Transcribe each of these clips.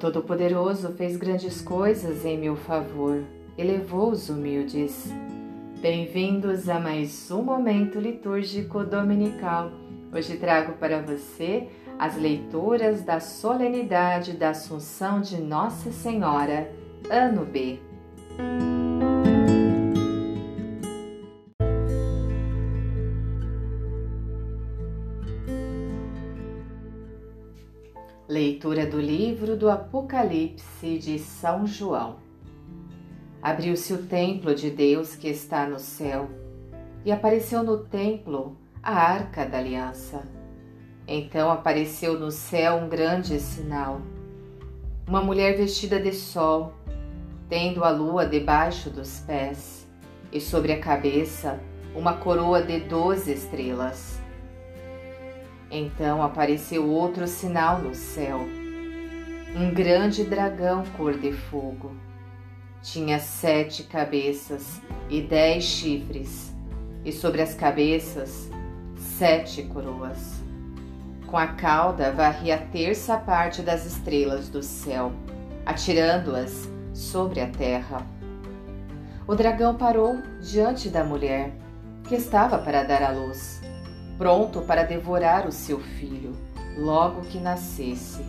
Todo-Poderoso fez grandes coisas em meu favor, elevou os humildes. Bem-vindos a mais um momento litúrgico dominical. Hoje trago para você as leituras da solenidade da Assunção de Nossa Senhora, ano B. livro do Apocalipse de São João. Abriu-se o templo de Deus que está no céu, e apareceu no templo a arca da aliança. Então apareceu no céu um grande sinal: uma mulher vestida de sol, tendo a lua debaixo dos pés, e sobre a cabeça uma coroa de doze estrelas. Então apareceu outro sinal no céu. Um grande dragão cor de fogo. Tinha sete cabeças e dez chifres, e sobre as cabeças sete coroas. Com a cauda varria a terça parte das estrelas do céu, atirando-as sobre a terra. O dragão parou diante da mulher, que estava para dar à luz pronto para devorar o seu filho, logo que nascesse.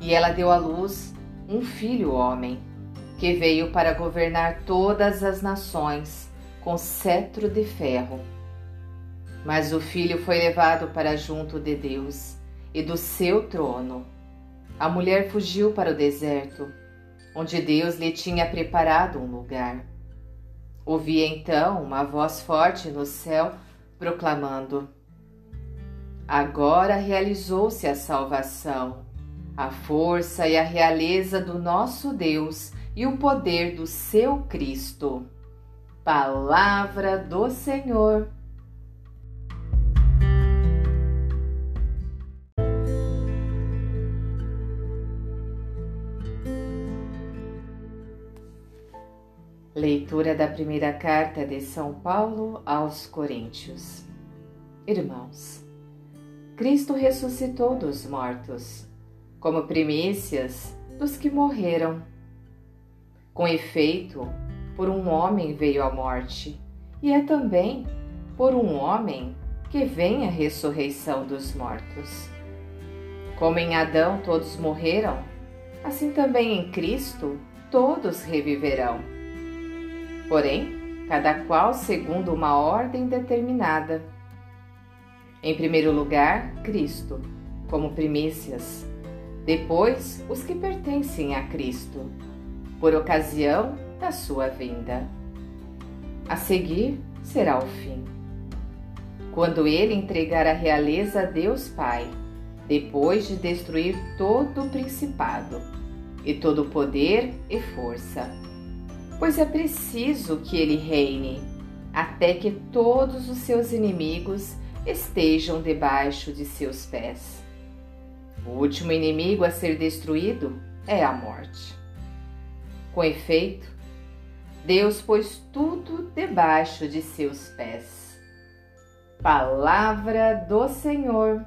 E ela deu à luz um filho homem, que veio para governar todas as nações com cetro de ferro. Mas o filho foi levado para junto de Deus e do seu trono. A mulher fugiu para o deserto, onde Deus lhe tinha preparado um lugar. Ouvi então uma voz forte no céu proclamando: Agora realizou-se a salvação, a força e a realeza do nosso Deus e o poder do seu Cristo. Palavra do Senhor. Leitura da primeira carta de São Paulo aos Coríntios. Irmãos, Cristo ressuscitou dos mortos, como primícias dos que morreram. Com efeito, por um homem veio a morte, e é também por um homem que vem a ressurreição dos mortos. Como em Adão todos morreram, assim também em Cristo todos reviverão porém, cada qual segundo uma ordem determinada. Em primeiro lugar, Cristo, como primícias, depois os que pertencem a Cristo, por ocasião da sua vinda. A seguir será o fim. Quando ele entregar a realeza a Deus Pai, depois de destruir todo o principado, e todo o poder e força pois é preciso que ele reine, até que todos os seus inimigos estejam debaixo de seus pés. O último inimigo a ser destruído é a morte. Com efeito, Deus pôs tudo debaixo de seus pés. Palavra do Senhor.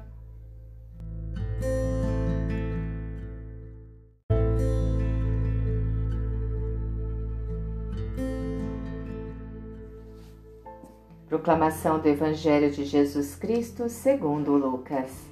Proclamação do Evangelho de Jesus Cristo segundo Lucas.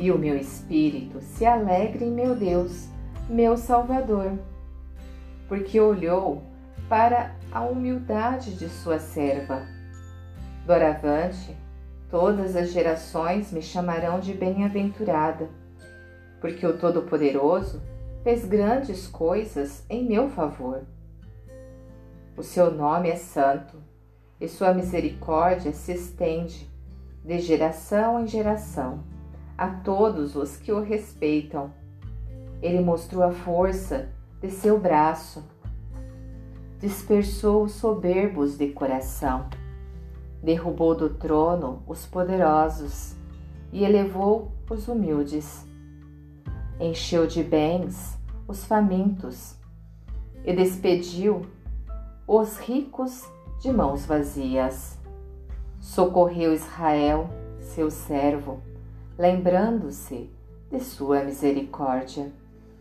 e o meu espírito se alegra em meu Deus, meu Salvador, porque olhou para a humildade de sua serva. Doravante, todas as gerações me chamarão de bem-aventurada, porque o Todo-Poderoso fez grandes coisas em meu favor. O seu nome é santo e sua misericórdia se estende de geração em geração a todos os que o respeitam. Ele mostrou a força de seu braço, dispersou os soberbos de coração, derrubou do trono os poderosos e elevou os humildes encheu de bens os famintos e despediu os ricos de mãos vazias. Socorreu Israel, seu servo, lembrando-se de sua misericórdia,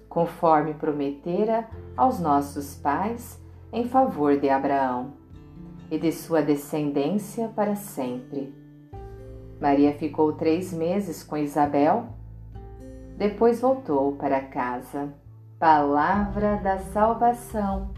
conforme prometera aos nossos pais em favor de Abraão e de sua descendência para sempre. Maria ficou três meses com Isabel depois voltou para casa. Palavra da salvação.